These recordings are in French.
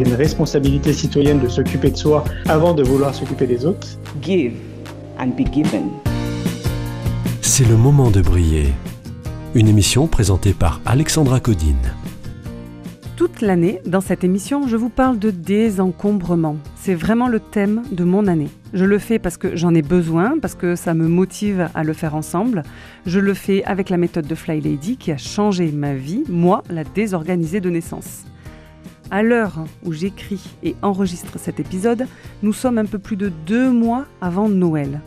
Il y a une responsabilité citoyenne de s'occuper de soi avant de vouloir s'occuper des autres. give and be given. C'est le moment de briller. Une émission présentée par Alexandra Codine. Toute l'année, dans cette émission, je vous parle de désencombrement. C'est vraiment le thème de mon année. Je le fais parce que j'en ai besoin, parce que ça me motive à le faire ensemble. Je le fais avec la méthode de Fly Lady qui a changé ma vie, moi, la désorganisée de naissance. À l'heure où j'écris et enregistre cet épisode, nous sommes un peu plus de deux mois avant Noël.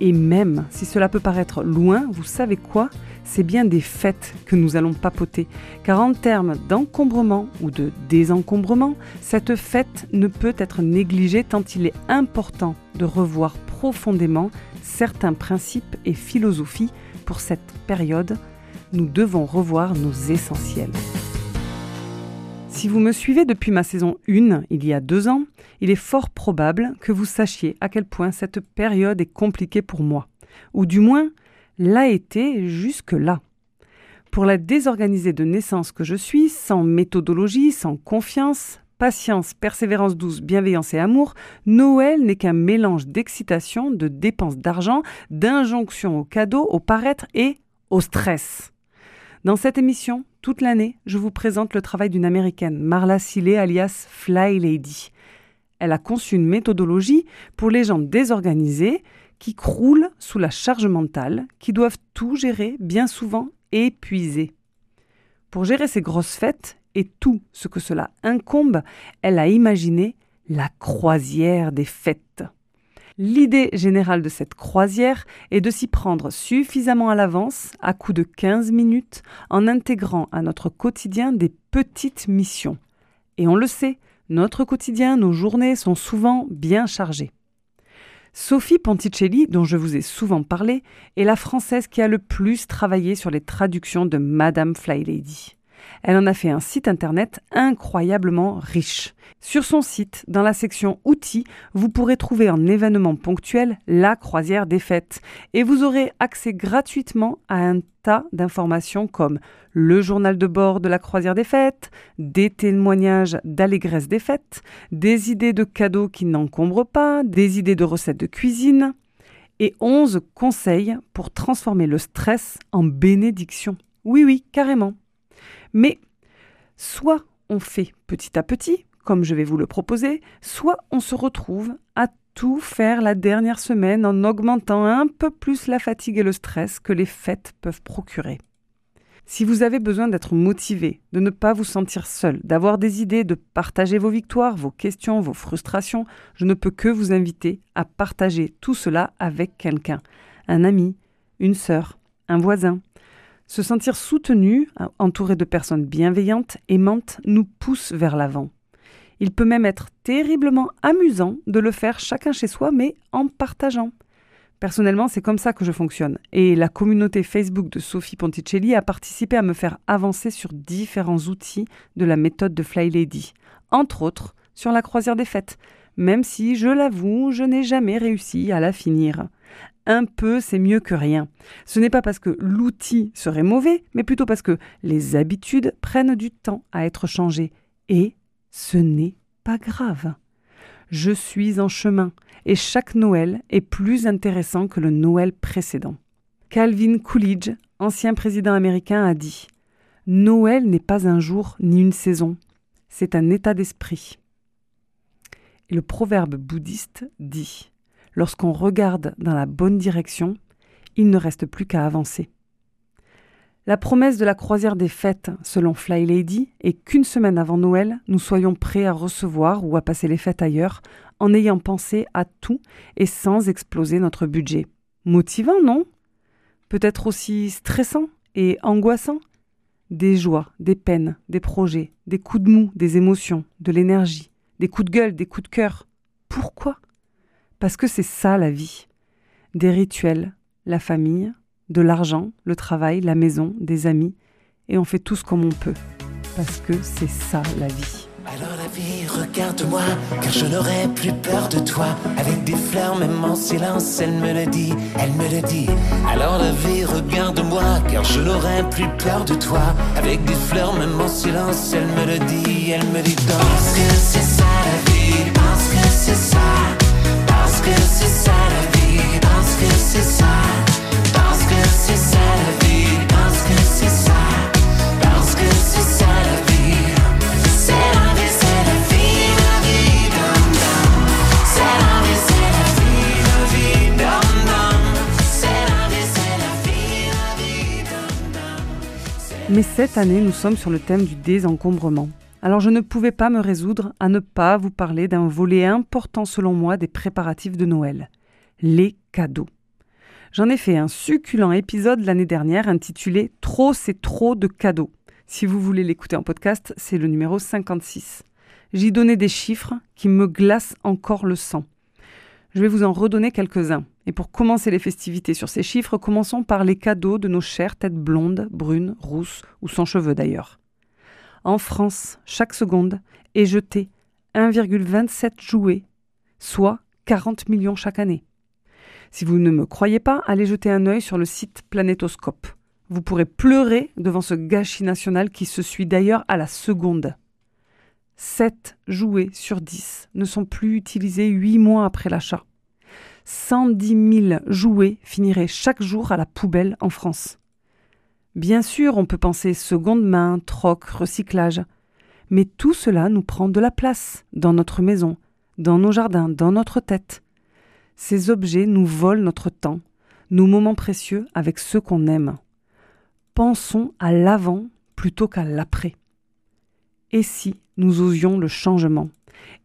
Et même si cela peut paraître loin, vous savez quoi? C'est bien des fêtes que nous allons papoter. Car en termes d'encombrement ou de désencombrement, cette fête ne peut être négligée tant il est important de revoir profondément certains principes et philosophies pour cette période. Nous devons revoir nos essentiels. Si vous me suivez depuis ma saison 1, il y a deux ans, il est fort probable que vous sachiez à quel point cette période est compliquée pour moi. Ou du moins, l'a été jusque-là. Pour la désorganisée de naissance que je suis, sans méthodologie, sans confiance, patience, persévérance douce, bienveillance et amour, Noël n'est qu'un mélange d'excitation, de dépenses d'argent, d'injonctions au cadeau, au paraître et au stress. Dans cette émission, toute l'année, je vous présente le travail d'une américaine, Marla Sillet, alias Fly Lady. Elle a conçu une méthodologie pour les gens désorganisés qui croulent sous la charge mentale, qui doivent tout gérer, bien souvent épuisés. Pour gérer ces grosses fêtes et tout ce que cela incombe, elle a imaginé la croisière des fêtes. L'idée générale de cette croisière est de s'y prendre suffisamment à l'avance, à coup de 15 minutes, en intégrant à notre quotidien des petites missions. Et on le sait, notre quotidien, nos journées sont souvent bien chargées. Sophie Ponticelli, dont je vous ai souvent parlé, est la Française qui a le plus travaillé sur les traductions de Madame Fly Lady. Elle en a fait un site internet incroyablement riche. Sur son site, dans la section Outils, vous pourrez trouver en événement ponctuel la croisière des fêtes et vous aurez accès gratuitement à un tas d'informations comme le journal de bord de la croisière des fêtes, des témoignages d'allégresse des fêtes, des idées de cadeaux qui n'encombrent pas, des idées de recettes de cuisine et 11 conseils pour transformer le stress en bénédiction. Oui, oui, carrément. Mais soit on fait petit à petit, comme je vais vous le proposer, soit on se retrouve à tout faire la dernière semaine en augmentant un peu plus la fatigue et le stress que les fêtes peuvent procurer. Si vous avez besoin d'être motivé, de ne pas vous sentir seul, d'avoir des idées, de partager vos victoires, vos questions, vos frustrations, je ne peux que vous inviter à partager tout cela avec quelqu'un, un ami, une sœur, un voisin, se sentir soutenu, entouré de personnes bienveillantes, aimantes, nous pousse vers l'avant. Il peut même être terriblement amusant de le faire chacun chez soi, mais en partageant. Personnellement, c'est comme ça que je fonctionne. Et la communauté Facebook de Sophie Ponticelli a participé à me faire avancer sur différents outils de la méthode de Fly Lady, entre autres sur la croisière des fêtes, même si, je l'avoue, je n'ai jamais réussi à la finir. Un peu, c'est mieux que rien. Ce n'est pas parce que l'outil serait mauvais, mais plutôt parce que les habitudes prennent du temps à être changées. Et ce n'est pas grave. Je suis en chemin, et chaque Noël est plus intéressant que le Noël précédent. Calvin Coolidge, ancien président américain, a dit Noël n'est pas un jour ni une saison, c'est un état d'esprit. Et le proverbe bouddhiste dit Lorsqu'on regarde dans la bonne direction, il ne reste plus qu'à avancer. La promesse de la croisière des fêtes, selon Fly Lady, est qu'une semaine avant Noël, nous soyons prêts à recevoir ou à passer les fêtes ailleurs, en ayant pensé à tout et sans exploser notre budget. Motivant, non? Peut-être aussi stressant et angoissant? Des joies, des peines, des projets, des coups de mou, des émotions, de l'énergie, des coups de gueule, des coups de cœur. Pourquoi? Parce que c'est ça la vie. Des rituels, la famille, de l'argent, le travail, la maison, des amis, et on fait tous comme on peut. Parce que c'est ça la vie. Alors la vie, regarde-moi, car je n'aurai plus peur de toi. Avec des fleurs, même en silence, elle me le dit, elle me le dit. Alors la vie, regarde-moi, car je n'aurai plus peur de toi. Avec des fleurs, même en silence, elle me le dit, elle me dit. Parce que c'est ça la vie, parce que c'est ça, Mais cette année, nous sommes sur le thème du désencombrement. Alors je ne pouvais pas me résoudre à ne pas vous parler d'un volet important selon moi des préparatifs de Noël, les cadeaux. J'en ai fait un succulent épisode l'année dernière intitulé Trop c'est trop de cadeaux. Si vous voulez l'écouter en podcast, c'est le numéro 56. J'y donnais des chiffres qui me glacent encore le sang. Je vais vous en redonner quelques-uns. Et pour commencer les festivités sur ces chiffres, commençons par les cadeaux de nos chères têtes blondes, brunes, rousses ou sans cheveux d'ailleurs. En France, chaque seconde est jeté 1,27 jouets, soit 40 millions chaque année. Si vous ne me croyez pas, allez jeter un œil sur le site Planétoscope. Vous pourrez pleurer devant ce gâchis national qui se suit d'ailleurs à la seconde. 7 jouets sur 10 ne sont plus utilisés 8 mois après l'achat. 110 000 jouets finiraient chaque jour à la poubelle en France. Bien sûr, on peut penser seconde main, troc, recyclage, mais tout cela nous prend de la place dans notre maison, dans nos jardins, dans notre tête. Ces objets nous volent notre temps, nos moments précieux avec ceux qu'on aime. Pensons à l'avant plutôt qu'à l'après. Et si nous osions le changement?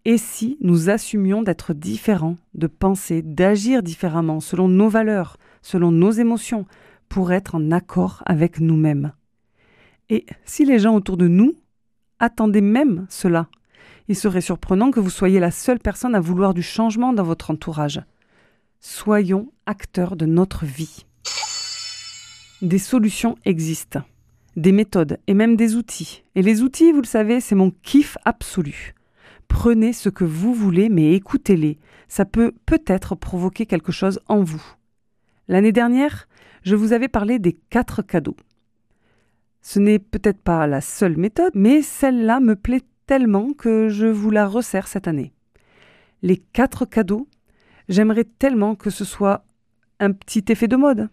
Et si nous assumions d'être différents, de penser, d'agir différemment selon nos valeurs, selon nos émotions, pour être en accord avec nous-mêmes Et si les gens autour de nous attendaient même cela Il serait surprenant que vous soyez la seule personne à vouloir du changement dans votre entourage. Soyons acteurs de notre vie. Des solutions existent, des méthodes et même des outils. Et les outils, vous le savez, c'est mon kiff absolu. Prenez ce que vous voulez, mais écoutez-les. Ça peut peut-être provoquer quelque chose en vous. L'année dernière, je vous avais parlé des quatre cadeaux. Ce n'est peut-être pas la seule méthode, mais celle-là me plaît tellement que je vous la resserre cette année. Les quatre cadeaux, j'aimerais tellement que ce soit un petit effet de mode.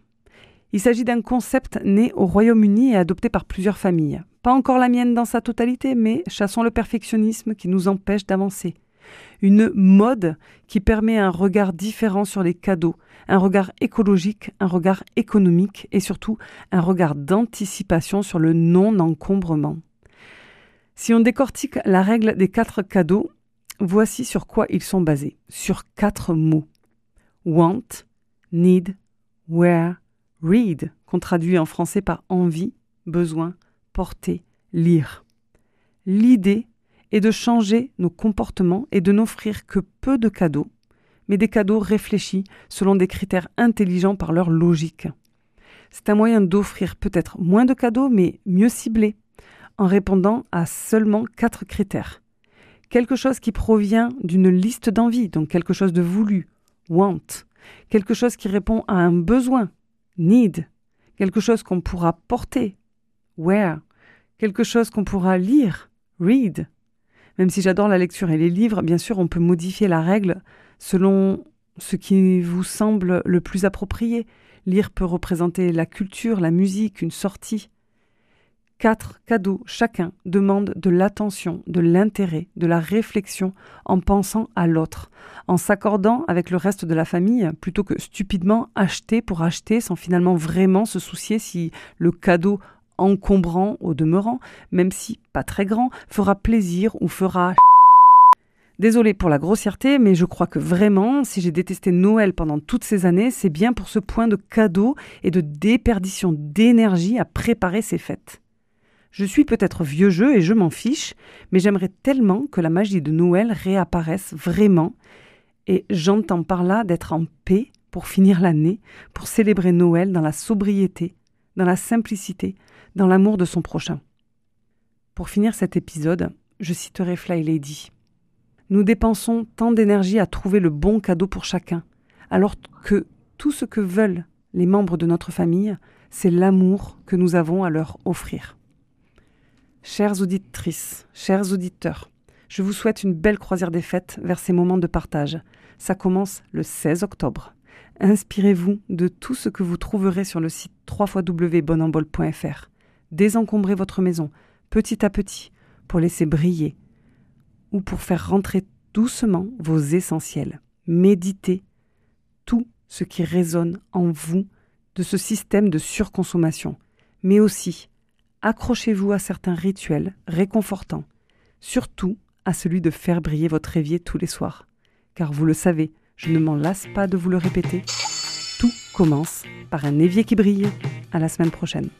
Il s'agit d'un concept né au Royaume-Uni et adopté par plusieurs familles. Pas encore la mienne dans sa totalité, mais chassons le perfectionnisme qui nous empêche d'avancer. Une mode qui permet un regard différent sur les cadeaux, un regard écologique, un regard économique et surtout un regard d'anticipation sur le non-encombrement. Si on décortique la règle des quatre cadeaux, voici sur quoi ils sont basés. Sur quatre mots. Want, need, wear, read, qu'on traduit en français par envie, besoin, porter, lire. L'idée est de changer nos comportements et de n'offrir que peu de cadeaux, mais des cadeaux réfléchis selon des critères intelligents par leur logique. C'est un moyen d'offrir peut-être moins de cadeaux, mais mieux ciblés, en répondant à seulement quatre critères. Quelque chose qui provient d'une liste d'envie, donc quelque chose de voulu, want. Quelque chose qui répond à un besoin, need. Quelque chose qu'on pourra porter, wear. Quelque chose qu'on pourra lire, read. Même si j'adore la lecture et les livres, bien sûr, on peut modifier la règle selon ce qui vous semble le plus approprié. Lire peut représenter la culture, la musique, une sortie. Quatre cadeaux chacun demandent de l'attention, de l'intérêt, de la réflexion en pensant à l'autre, en s'accordant avec le reste de la famille plutôt que stupidement acheter pour acheter sans finalement vraiment se soucier si le cadeau encombrant au demeurant, même si pas très grand, fera plaisir ou fera Désolée pour la grossièreté, mais je crois que vraiment, si j'ai détesté Noël pendant toutes ces années, c'est bien pour ce point de cadeau et de déperdition d'énergie à préparer ces fêtes. Je suis peut-être vieux jeu et je m'en fiche, mais j'aimerais tellement que la magie de Noël réapparaisse vraiment. Et j'entends par là d'être en paix pour finir l'année, pour célébrer Noël dans la sobriété, dans la simplicité, dans l'amour de son prochain. Pour finir cet épisode, je citerai Fly Lady. Nous dépensons tant d'énergie à trouver le bon cadeau pour chacun, alors que tout ce que veulent les membres de notre famille, c'est l'amour que nous avons à leur offrir. Chères auditrices, chers auditeurs, je vous souhaite une belle croisière des fêtes vers ces moments de partage. Ça commence le 16 octobre. Inspirez-vous de tout ce que vous trouverez sur le site www.bonenbol.fr. Désencombrez votre maison petit à petit pour laisser briller ou pour faire rentrer doucement vos essentiels. Méditez tout ce qui résonne en vous de ce système de surconsommation, mais aussi accrochez-vous à certains rituels réconfortants, surtout à celui de faire briller votre évier tous les soirs. Car vous le savez, je ne m'en lasse pas de vous le répéter, tout commence par un évier qui brille. À la semaine prochaine.